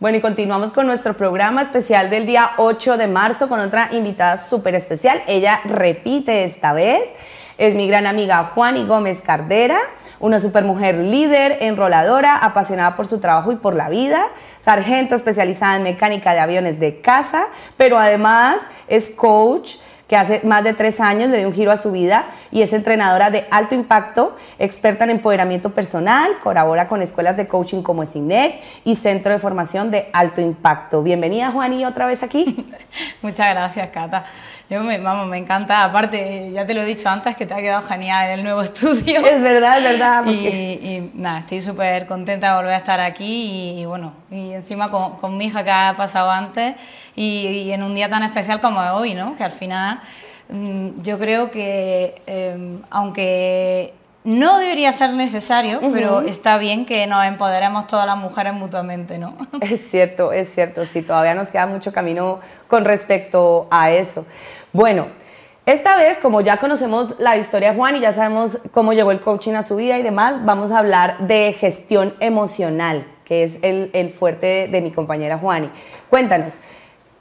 Bueno, y continuamos con nuestro programa especial del día 8 de marzo con otra invitada súper especial. Ella repite esta vez. Es mi gran amiga Juani Gómez Cardera, una supermujer líder, enroladora, apasionada por su trabajo y por la vida, sargento especializada en mecánica de aviones de casa, pero además es coach que hace más de tres años le dio un giro a su vida y es entrenadora de alto impacto, experta en empoderamiento personal, colabora con escuelas de coaching como SINEC y Centro de Formación de Alto Impacto. Bienvenida, Juani, otra vez aquí. Muchas gracias, Cata. Yo me, vamos, me encanta, aparte, ya te lo he dicho antes, que te ha quedado genial el nuevo estudio. Es verdad, es verdad. Y, nada, estoy súper contenta de volver a estar aquí y, bueno, y encima con, con, mi hija que ha pasado antes y, en un día tan especial como hoy, ¿no? Que al final mm, yo creo que em, aunque no debería ser necesario, pero está bien que nos empoderemos todas las mujeres mutuamente, ¿no? Es cierto, es cierto, sí, todavía nos queda mucho camino con respecto a eso. Bueno, esta vez, como ya conocemos la historia de Juan y ya sabemos cómo llegó el coaching a su vida y demás, vamos a hablar de gestión emocional, que es el, fuerte de, mi compañera Juani. Cuéntanos,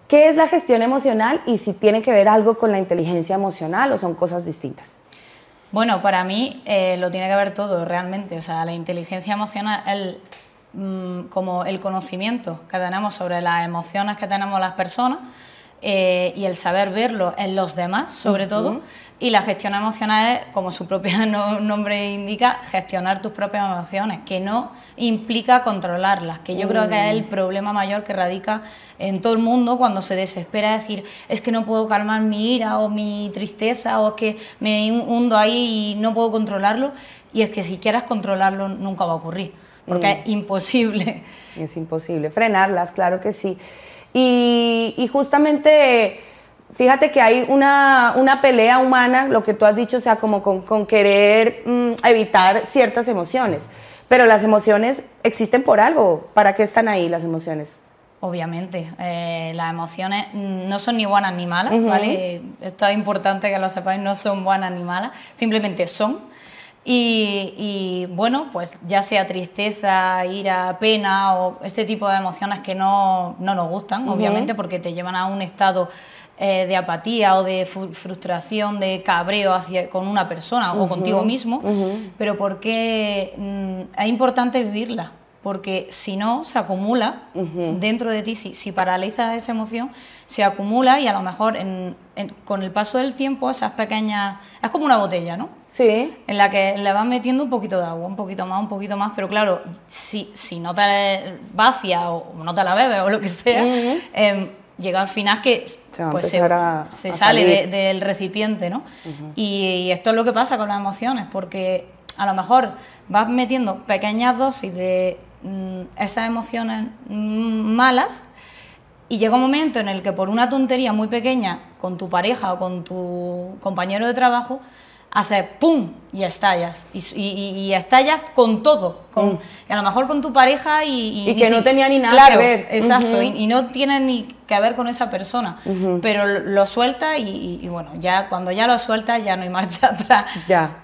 ¿qué es la gestión emocional y si tiene que ver algo con la inteligencia emocional o son cosas distintas? Bueno, para mí eh, lo tiene que ver todo realmente. O sea, la inteligencia emocional, el, mm, como el conocimiento que tenemos sobre las emociones que tenemos las personas, eh, y el saber verlo en los demás, sobre todo. Y la gestión emocional es, como su propio nombre indica, gestionar tus propias emociones, que no implica controlarlas, que yo creo que es el problema mayor que radica en todo el mundo cuando se desespera decir, es que no puedo calmar mi ira o mi tristeza o es que me hundo ahí y no puedo controlarlo. Y es que si quieras controlarlo nunca va a ocurrir, porque mm. es imposible. Es imposible. Frenarlas, claro que sí. Y, justamente, fíjate que hay una, una, pelea humana, lo que tú has dicho, o sea, como con, querer mm, evitar ciertas emociones. Pero las emociones existen por algo. ¿Para qué están ahí las emociones? Obviamente, eh, las emociones no son ni buenas ni malas, ¿vale? Esto es importante que lo sepáis, no son buenas ni malas, simplemente son y, bueno, pues ya sea tristeza, ira, pena o este tipo de emociones que no, no nos gustan, obviamente, porque te llevan a un estado eh, de apatía o de frustración, de cabreo hacia, con una persona o contigo mismo, pero porque mm, es importante vivirla porque si no, se acumula dentro de ti, si, si, paralizas esa emoción, se acumula y a lo mejor con el paso del tiempo esas pequeñas... Es como una botella, ¿no? Sí. En la que le vas metiendo un poquito de agua, un poquito más, un poquito más, pero claro, si, si no te vacia o no te la bebes o lo que sea, em, llega al final que se, pues se, sale del recipiente, ¿no? y esto es lo que pasa con las emociones, porque a lo mejor vas metiendo pequeñas dosis de Mm, esas emociones malas y llega un momento en el que por una tontería muy pequeña con tu pareja o con tu compañero de trabajo, haces ¡pum! y estallas. Y, estallas con todo. Con, mm. a lo mejor con tu pareja y... Y, que no tenía ni nada que ver. Exacto, y, no tiene ni que ver con esa persona. Pero lo, suelta y, bueno, ya cuando ya lo sueltas ya no hay marcha atrás. Ya.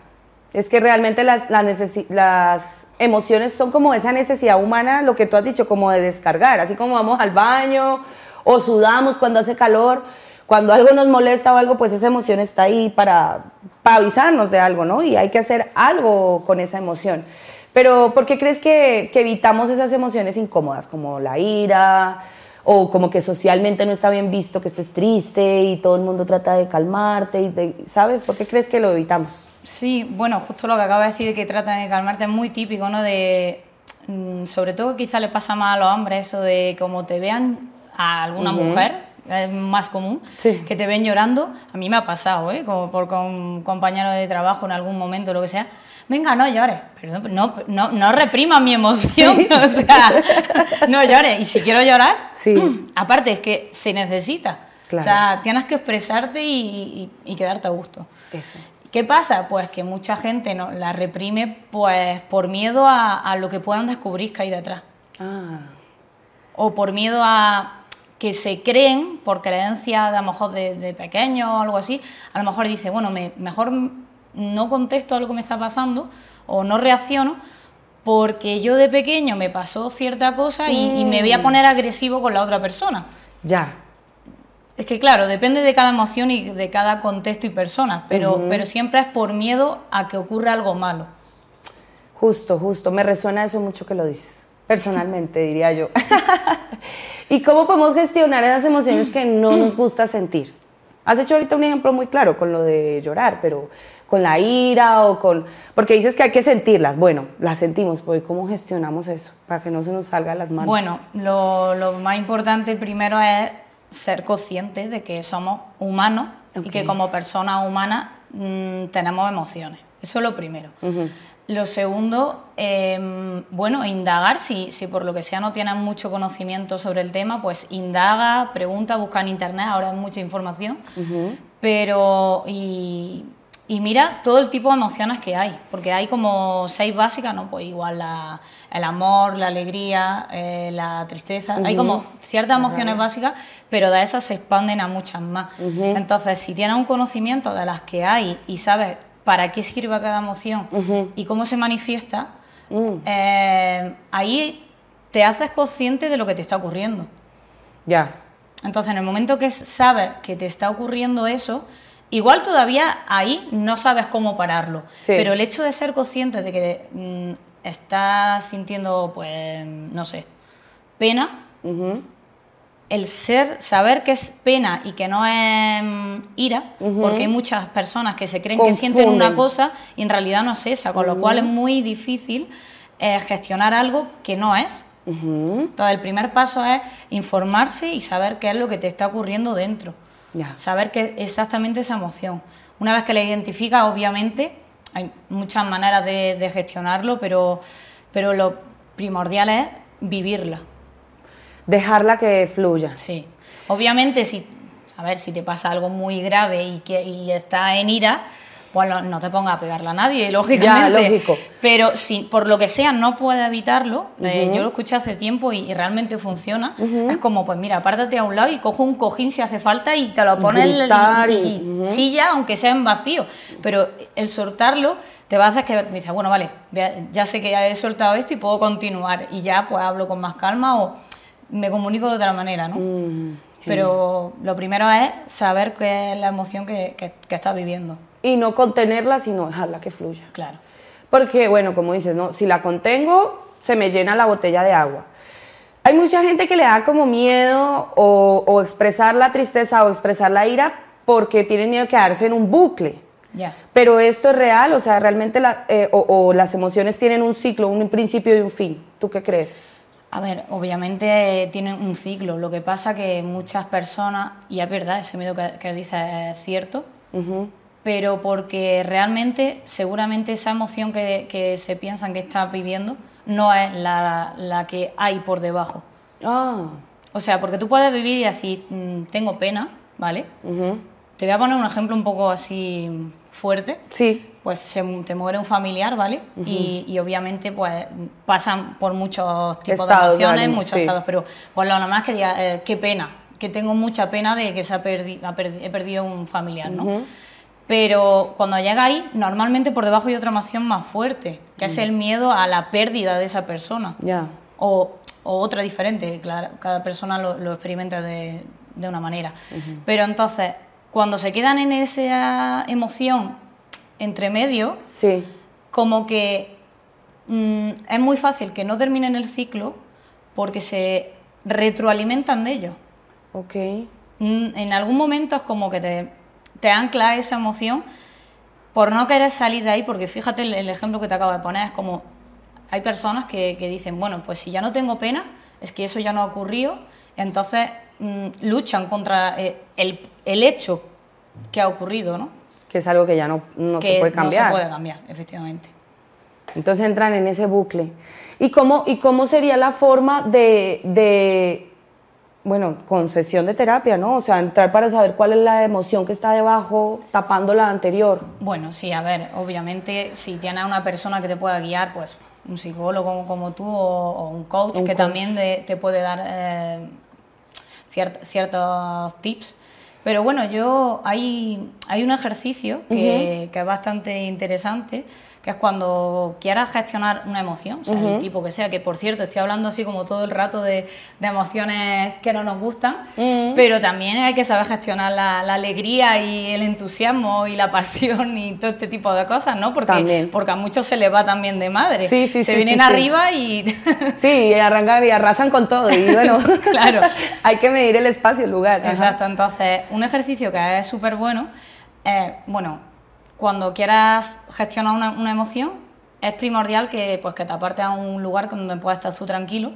Es que realmente las, las emociones son como esa necesidad humana, lo que tú has dicho, como de descargar, así como vamos al baño o sudamos cuando hace calor, cuando algo nos molesta o algo, pues esa emoción está ahí para, avisarnos de algo, ¿no? Y hay que hacer algo con esa emoción. Pero ¿por qué crees que, evitamos esas emociones incómodas, como la ira, o como que socialmente no está bien visto que estés triste y todo el mundo trata de calmarte, y ¿sabes? ¿Por qué crees que lo evitamos? Sí, bueno, justo lo que acabo de decir de que tratan de calmarte es muy típico, ¿no? De, mm, sobre todo quizá le pasa más a los hombres eso de como te vean a alguna mujer, es más común, que te ven llorando. A mí me ha pasado, ¿eh? Como por con compañeros de trabajo en algún momento, lo que sea. Venga, no llores, pero no, no, no reprima mi emoción, o sea, no llores. Y si quiero llorar, sí. aparte es que se necesita. O sea, tienes que expresarte y, y quedarte a gusto. Eso. ¿Qué pasa? Pues que mucha gente no, la reprime pues por miedo a, lo que puedan descubrir que hay detrás. Ah. O por miedo a que se creen, por creencia de a lo mejor de, pequeño o algo así, a lo mejor dice, bueno, me, mejor no contesto a lo que me está pasando o no reacciono porque yo de pequeño me pasó cierta cosa y, y me voy a poner agresivo con la otra persona. Ya. Es que claro, depende de cada emoción y de cada contexto y persona, pero, pero siempre es por miedo a que ocurra algo malo. Justo, justo. Me resuena eso mucho que lo dices. Personalmente, diría yo. ¿Y cómo podemos gestionar esas emociones que no nos gusta sentir? Has hecho ahorita un ejemplo muy claro con lo de llorar, pero con la ira o con... Porque dices que hay que sentirlas. Bueno, las sentimos, pues ¿cómo gestionamos eso para que no se nos salga de las manos? Bueno, lo, lo más importante primero es ser conscientes de que somos humanos y que como personas humanas mm, tenemos emociones. Eso es lo primero. Lo segundo, em, bueno, indagar, si, si por lo que sea no tienes mucho conocimiento sobre el tema, pues indaga, pregunta, busca en internet, ahora hay mucha información, pero y, y mira todo el tipo de emociones que hay, porque hay como seis básicas, ¿no? Pues igual la, el amor, la alegría, eh, la tristeza, hay como ciertas emociones básicas, pero de esas se expanden a muchas más. Entonces, si tienes un conocimiento de las que hay y sabes para qué sirve cada emoción y cómo se manifiesta, Mm. eh, ahí te haces consciente de lo que te está ocurriendo. Ya. Entonces, en el momento que sabes que te está ocurriendo eso, igual todavía ahí no sabes cómo pararlo. Sí. Pero el hecho de ser consciente de que mm, estás sintiendo, pues, no sé, pena, el ser, saber que es pena y que no es mm, ira, porque hay muchas personas que se creen que sienten una cosa y en realidad no es esa, con lo cual es muy difícil eh, gestionar algo que no es. Entonces, el primer paso es informarse y saber qué es lo que te está ocurriendo dentro. Ya. Saber qué exactamente esa emoción. Una vez que la identificas, obviamente, hay muchas maneras de, de gestionarlo, pero, pero lo primordial es vivirla. Dejarla que fluya. Sí. Obviamente, si, a ver, si te pasa algo muy grave y, que, y estás en ira, pues no, te pongas a pegarla a nadie, lógicamente. lógico. Pero si por lo que sea no puedes evitarlo, eh, yo lo escuché hace tiempo y, y realmente funciona, es como, pues mira, apártate a un lado y cojo un cojín si hace falta y te lo pones y- y, ujú. chilla, aunque sea en vacío. Pero el soltarlo te va a hacer que me dices, bueno, vale, ya- ya sé que ya he soltado esto y puedo continuar. Y ya pues hablo con más calma o me comunico de otra manera, ¿no? Mm, Pero lo primero es saber qué es la emoción que, que- que estás viviendo. Y no contenerla, sino dejarla que fluya. Claro. Porque, bueno, como dices, ¿no? si la contengo, se me llena la botella de agua. Hay mucha gente que le da como miedo o, o expresar la tristeza o expresar la ira porque tienen miedo de quedarse en un bucle. Ya. Pero esto es real, o sea, realmente la- eh, o, o las emociones tienen un ciclo, un principio y un fin. ¿Tú qué crees? A ver, obviamente tienen un ciclo. Lo que pasa que muchas personas, y es verdad, ese miedo que, que dices es cierto, pero porque realmente, seguramente esa emoción que, que se piensan que estás viviendo no es la, la que hay por debajo. Ah, O sea, porque tú puedes vivir y decir, mm, tengo pena, ¿vale? Te voy a poner un ejemplo un poco así fuerte. sí, Pues se, te muere un familiar, ¿vale? y, y obviamente pues pasan por muchos tipos Estados de emociones, muchos sí. estados, pero pues lo normal es que diga, eh, qué pena, que tengo mucha pena de que se ha perdi- ha perdi- he perdido un familiar, ¿no? Pero cuando llega ahí, normalmente por debajo hay otra emoción más fuerte, que es el miedo a la pérdida de esa persona. ya. O, o otra diferente, claro, cada persona lo, lo experimenta de, de una manera. Pero entonces, cuando se quedan en esa emoción entre medio, Sí, como que mm, es muy fácil que no terminen el ciclo porque se retroalimentan de ello. ok. Mm, En algún momento es como que te, te ancla esa emoción por no querer salir de ahí, porque fíjate el, el ejemplo que te acabo de poner, es como hay personas que, que dicen, bueno, pues si ya no tengo pena, es que eso ya no ha ocurrido, entonces mm, luchan contra eh, el, el hecho que ha ocurrido, ¿no? Que es algo que ya no, no que se puede cambiar. No se puede cambiar, efectivamente. Entonces entran en ese bucle. ¿Y cómo, y cómo sería la forma de, de, bueno, con sesión de terapia, ¿no? O sea, entrar para saber cuál es la emoción que está debajo, tapando la anterior. Bueno, sí, a ver, obviamente si tienes una persona que te pueda guiar, pues un psicólogo como, como tú o, o un coach Un que coach. también de- te puede dar eh, ciert- ciertos tips. Pero bueno, yo hay, hay un ejercicio que, que es bastante interesante, que es cuando quieras gestionar una emoción, o sea, el tipo que sea, que por cierto estoy hablando así como todo el rato de, de emociones que no nos gustan, pero también hay que saber gestionar la, la, alegría y el entusiasmo y la pasión y todo este tipo de cosas, ¿no? Porque, porque a muchos se les va también de madre. Sí, sí, se vienen arriba y... sí, y arrancan y arrasan con todo y bueno, claro, hay que medir el espacio, el lugar. Exacto, entonces un ejercicio que es súper bueno, es, bueno, cuando quieras gestionar una, emoción, es primordial que, pues, que te apartes a un lugar donde puedas estar tú tranquilo,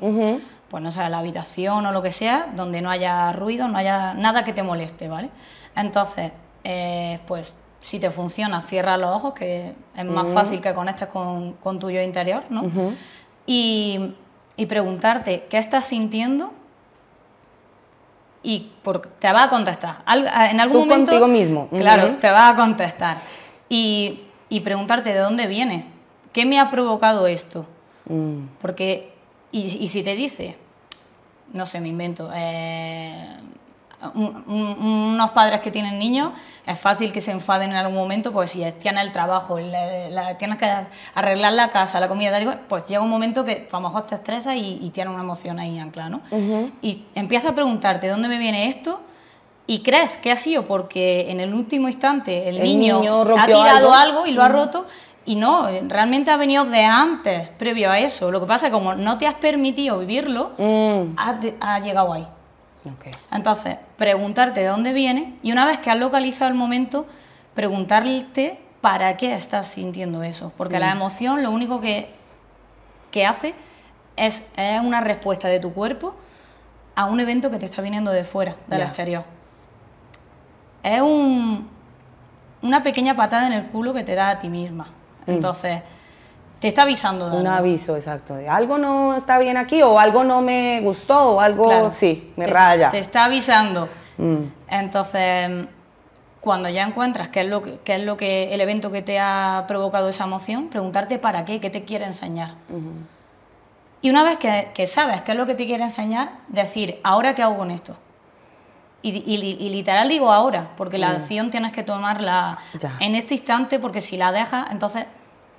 pues no sé, la habitación o lo que sea, donde no haya ruido, no haya nada que te moleste, ¿vale? Entonces, eh, pues si te funciona, cierra los ojos, que es más fácil que conectes con, con tu yo interior, ¿no? y, y preguntarte qué estás sintiendo y por, te va a contestar. En algún Tú momento. contigo mismo. Claro, te va a contestar. Y, y, preguntarte de dónde viene. ¿Qué me ha provocado esto? Mm. Porque. Y, y, si te dice. No sé, me invento. Eh, unos padres que tienen niños, es fácil que se enfaden en algún momento, pues si tienen el trabajo, tienes que arreglar la casa, la comida, pues llega un momento que a lo mejor te estresa y, y tienes una emoción ahí anclada, ¿no? Y empiezas a preguntarte dónde me viene esto y crees que ha sido porque en el último instante el, niño, ha tirado algo, y lo ha roto. Y no, realmente ha venido de antes, previo a eso. Lo que pasa es que como no te has permitido vivirlo, mm. ha llegado ahí. Entonces, preguntarte de dónde viene y una vez que has localizado el momento, preguntarte para qué estás sintiendo eso. Porque la mm. emoción lo único que, que hace es, es, una respuesta de tu cuerpo a un evento que te está viniendo de fuera, del exterior. Es un, una pequeña patada en el culo que te da a ti misma. Mm. Entonces, te está avisando. Un aviso, exacto. Algo no está bien aquí o algo no me gustó o algo sí, me raya. te está avisando. Mm. Entonces, cuando ya encuentras qué es, lo que, es lo que el evento que te ha provocado esa emoción, preguntarte para qué, qué te quiere enseñar. Y una vez que, sabes qué es lo que te quiere enseñar, decir, ¿ahora qué hago con esto? Y, literal digo ahora, porque la mm. acción tienes que tomarla en este instante, porque si la dejas, entonces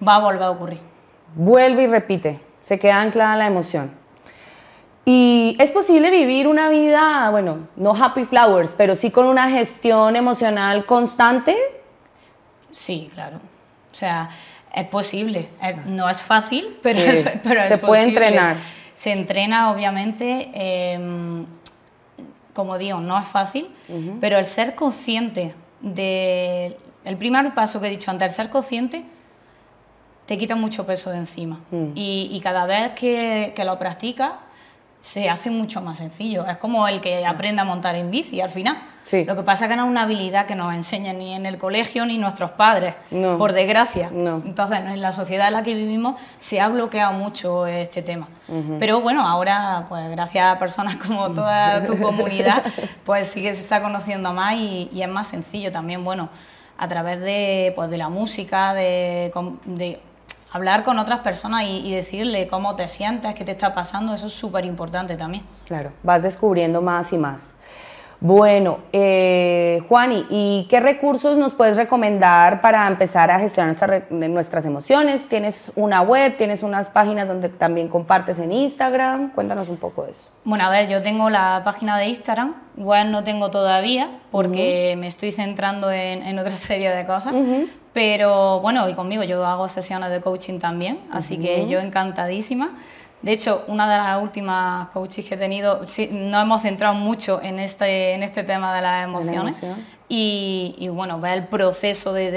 va a volver a ocurrir. Vuelve y repite, se queda anclada la emoción. Y es posible vivir una vida, bueno, no happy flowers, pero sí con una gestión emocional constante. Sí, claro. O sea, es posible. No es fácil, pero, es, pero se puede entrenar. Se entrena, obviamente. Em, como digo, no es fácil, pero el ser consciente de. El primer paso que he dicho antes, el ser consciente te quita mucho peso de encima. Mm. Y, cada vez que, que lo practicas, se hace mucho más sencillo. Es como el que aprende a montar en bici al final. Sí. Lo que pasa es que no es una habilidad que nos enseñan ni en el colegio ni nuestros padres, por desgracia. No. Entonces, en la sociedad en la que vivimos se ha bloqueado mucho este tema. Pero bueno, ahora, pues gracias a personas como toda tu comunidad, pues sí que se está conociendo más y, y es más sencillo también, bueno, a través de, pues, de la música, de, de hablar con otras personas y, decirle cómo te sientes, qué te está pasando, eso es súper importante también. Claro, vas descubriendo más y más. Bueno, eh, Juani, ¿y qué recursos nos puedes recomendar para empezar a gestionar nuestras emociones? ¿Tienes una web? ¿Tienes unas páginas donde también compartes en Instagram? Cuéntanos un poco de eso. Bueno, a ver, yo tengo la página de Instagram, web no tengo todavía porque me estoy centrando en, otra serie de cosas, pero bueno, y conmigo yo hago sesiones de coaching también, así que yo encantadísima. De hecho, una de las últimas coaches que he tenido, sí, nos hemos centrado mucho en este, en este tema de las emociones. y, y, bueno, ver el proceso de,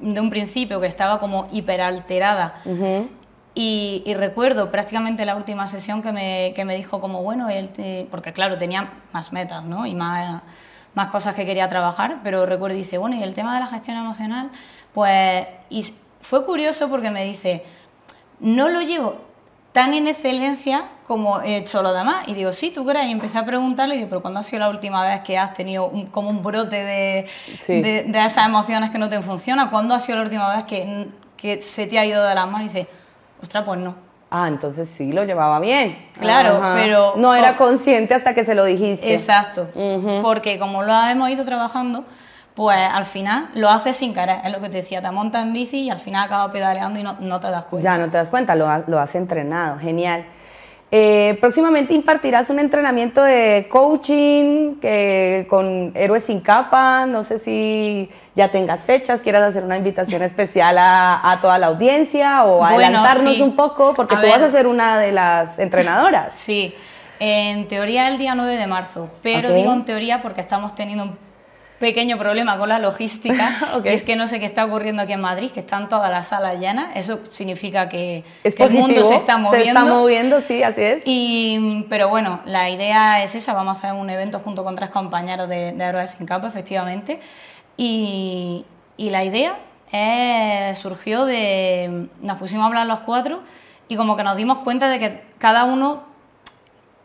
de, un principio que estaba como hiperalterada. y, y, recuerdo prácticamente la última sesión que me, que me dijo como, bueno, él porque claro, tenía más metas ¿no? y más, más cosas que quería trabajar, pero recuerdo, dice, bueno, y el tema de la gestión emocional, pues, y fue curioso porque me dice, no lo llevo tan en excelencia como he hecho lo demás. Y digo, sí, tú crees. Y empecé a preguntarle, y digo, pero ¿cuándo ha sido la última vez que has tenido como un brote de, de, esas emociones que no te funcionan? ¿Cuándo ha sido la última vez que, que se te ha ido de las manos? Y dice, ostras, pues no. Ah, entonces sí lo llevaba bien. Claro, pero... No era consciente hasta que se lo dijiste. Exacto. Porque como lo hemos ido trabajando, pues al final lo haces sin querer, es lo que te decía, te montas en bici y al final acabas pedaleando y no, no te das cuenta. Ya no te das cuenta, lo, ha- lo has entrenado, genial. Eh, próximamente impartirás un entrenamiento de coaching que, con Héroes sin capa, no sé si ya tengas fechas, quieras hacer una invitación especial a, a toda la audiencia o Bueno, adelantarnos sí. un poco, porque A tú vas a ser una de las entrenadoras. Sí, en teoría el día 9 de marzo, pero digo en teoría porque estamos teniendo un pequeño problema con la logística. Es que no sé qué está ocurriendo aquí en Madrid, que están todas las salas llenas. Eso significa que, Es que el mundo se está moviendo. Se está moviendo, sí, así es. Y, pero bueno, la idea es esa, vamos a hacer un evento junto con tres compañeros de, de Héroes sin Capa, efectivamente. Y, y la idea eh, surgió de, nos pusimos a hablar los cuatro y como que nos dimos cuenta de que cada uno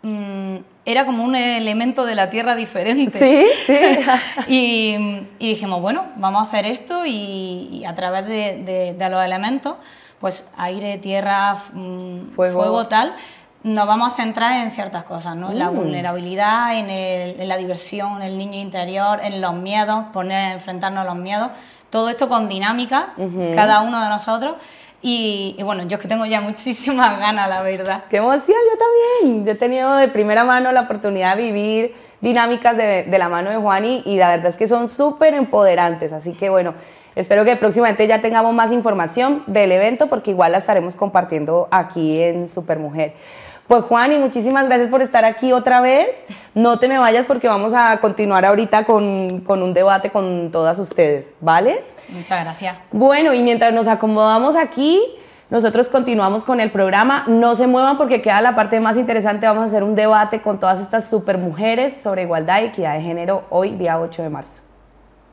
mm, era como un elemento de la Tierra diferente. Sí, sí. y, y dijimos, bueno, vamos a hacer esto y, y a través de, de- de los elementos, pues aire, tierra, mm, Fuego. fuego. tal, nos vamos a centrar en ciertas cosas, ¿no? En la Mm. vulnerabilidad, en, el- en la diversión, en el niño interior, en los miedos, poner, enfrentarnos a los miedos, todo esto con dinámica, cada uno de nosotros. Y, bueno, yo que tengo ya muchísimas ganas, la verdad. Qué emoción, yo también. Yo he tenido de primera mano la oportunidad de vivir dinámicas de, de la mano de Juani y la verdad es que son súper empoderantes. Así que bueno, espero que próximamente ya tengamos más información del evento porque igual la estaremos compartiendo aquí en Supermujer. Pues Juani, muchísimas gracias por estar aquí otra vez. No te me vayas porque vamos a continuar ahorita con, con un debate con todas ustedes, ¿vale? Muchas gracias. Bueno, y mientras nos acomodamos aquí, nosotros continuamos con el programa. No se muevan porque queda la parte más interesante. Vamos a hacer un debate con todas estas super mujeres sobre igualdad y equidad de género hoy, día 8 de marzo.